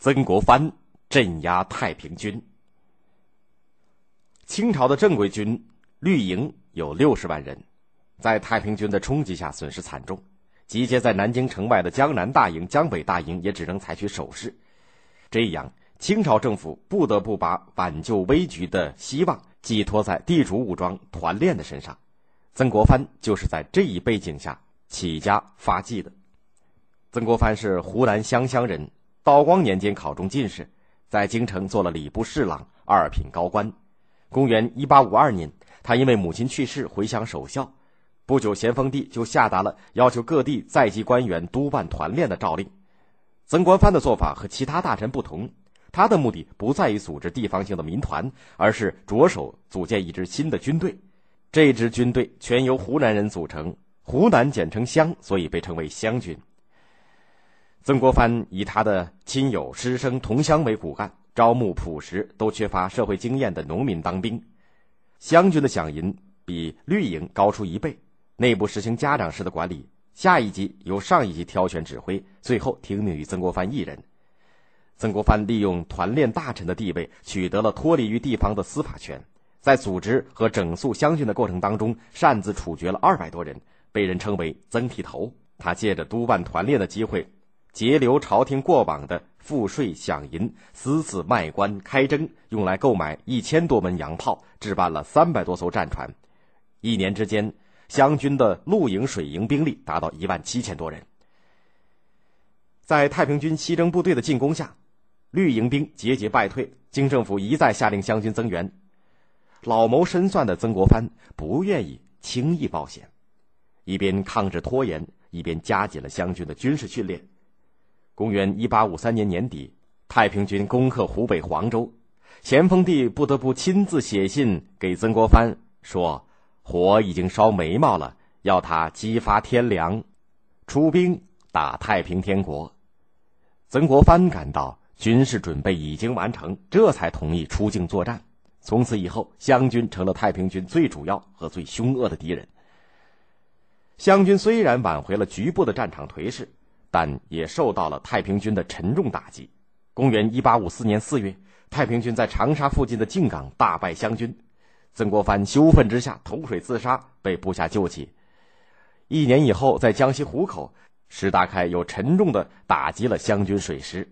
曾国藩镇压太平军。清朝的正规军绿营有六十万人，在太平军的冲击下损失惨重。集结在南京城外的江南大营、江北大营也只能采取守势。这样，清朝政府不得不把挽救危局的希望寄托在地主武装团练的身上。曾国藩就是在这一背景下起家发迹的。曾国藩是湖南湘乡人，道光年间考中进士，在京城做了礼部侍郎、二品高官。公元一八五二年，他因为母亲去世回乡守孝。不久，咸丰帝就下达了要求各地在籍官员督办团练的诏令。曾国藩的做法和其他大臣不同，他的目的不在于组织地方性的民团，而是着手组建一支新的军队。这支军队全由湖南人组成，湖南简称湘，所以被称为湘军。曾国藩以他的亲友、师生、同乡为骨干，招募朴实、都缺乏社会经验的农民当兵。湘军的饷银比绿营高出一倍。内部实行家长式的管理，下一级由上一级挑选指挥，最后听命于曾国藩一人。曾国藩利用团练大臣的地位，取得了脱离于地方的司法权，在组织和整肃湘军的过程当中，擅自处决了二百多人，被人称为“曾剃头”。他借着督办团练的机会，截留朝廷过往的赋税饷银，私自卖官开征，用来购买一千多门洋炮，置办了三百多艘战船，一年之间。湘军的陆营、水营兵力达到一万七千多人。在太平军西征部队的进攻下，绿营兵节节败退。京政府一再下令湘军增援。老谋深算的曾国藩不愿意轻易冒险，一边抗制拖延，一边加紧了湘军的军事训练。公元一八五三年年底，太平军攻克湖北黄州，咸丰帝不得不亲自写信给曾国藩说。火已经烧眉毛了，要他激发天良，出兵打太平天国。曾国藩感到军事准备已经完成，这才同意出境作战。从此以后，湘军成了太平军最主要和最凶恶的敌人。湘军虽然挽回了局部的战场颓势，但也受到了太平军的沉重打击。公元一八五四年四月，太平军在长沙附近的靖港大败湘军。曾国藩羞愤之下投水自杀，被部下救起。一年以后，在江西湖口，石达开又沉重的打击了湘军水师。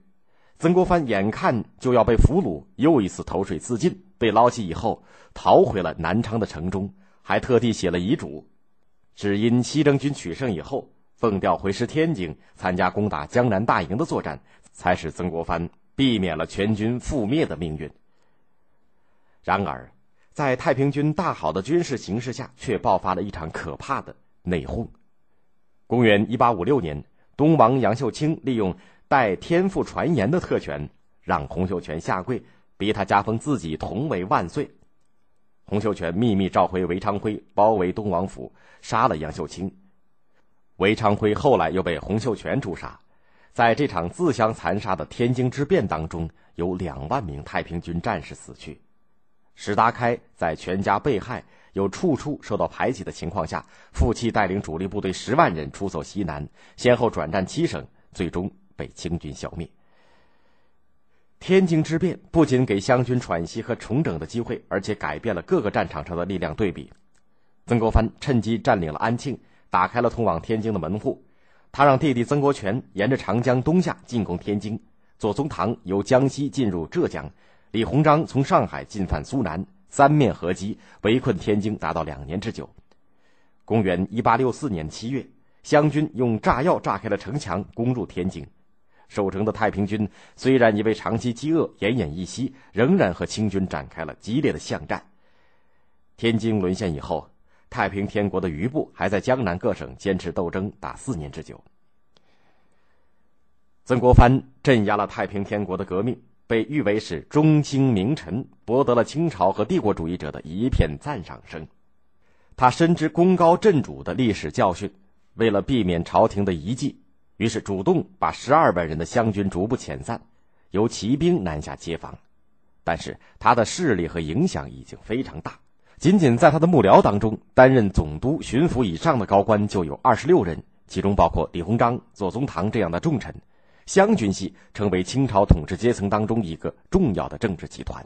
曾国藩眼看就要被俘虏，又一次投水自尽，被捞起以后逃回了南昌的城中，还特地写了遗嘱。只因西征军取胜以后，奉调回师天津，参加攻打江南大营的作战，才使曾国藩避免了全军覆灭的命运。然而。在太平军大好的军事形势下，却爆发了一场可怕的内讧。公元一八五六年，东王杨秀清利用代天父传言的特权，让洪秀全下跪，逼他加封自己同为万岁。洪秀全秘密召回韦昌辉，包围东王府，杀了杨秀清。韦昌辉后来又被洪秀全诛杀。在这场自相残杀的天津之变当中，有两万名太平军战士死去。史达开在全家被害又处处受到排挤的情况下，负气带领主力部队十万人出走西南，先后转战七省，最终被清军消灭。天津之变不仅给湘军喘息和重整的机会，而且改变了各个战场上的力量对比。曾国藩趁机占领了安庆，打开了通往天津的门户。他让弟弟曾国荃沿着长江东下进攻天津，左宗棠由江西进入浙江。李鸿章从上海进犯苏南，三面合击，围困天津达到两年之久。公元一八六四年七月，湘军用炸药炸开了城墙，攻入天津。守城的太平军虽然因为长期饥饿奄奄一息，仍然和清军展开了激烈的巷战。天津沦陷以后，太平天国的余部还在江南各省坚持斗争达四年之久。曾国藩镇压了太平天国的革命。被誉为是中兴名臣，博得了清朝和帝国主义者的一片赞赏声。他深知功高震主的历史教训，为了避免朝廷的遗迹，于是主动把十二万人的湘军逐步遣散，由骑兵南下接防。但是他的势力和影响已经非常大，仅仅在他的幕僚当中，担任总督、巡抚以上的高官就有二十六人，其中包括李鸿章、左宗棠这样的重臣。湘军系成为清朝统治阶层当中一个重要的政治集团。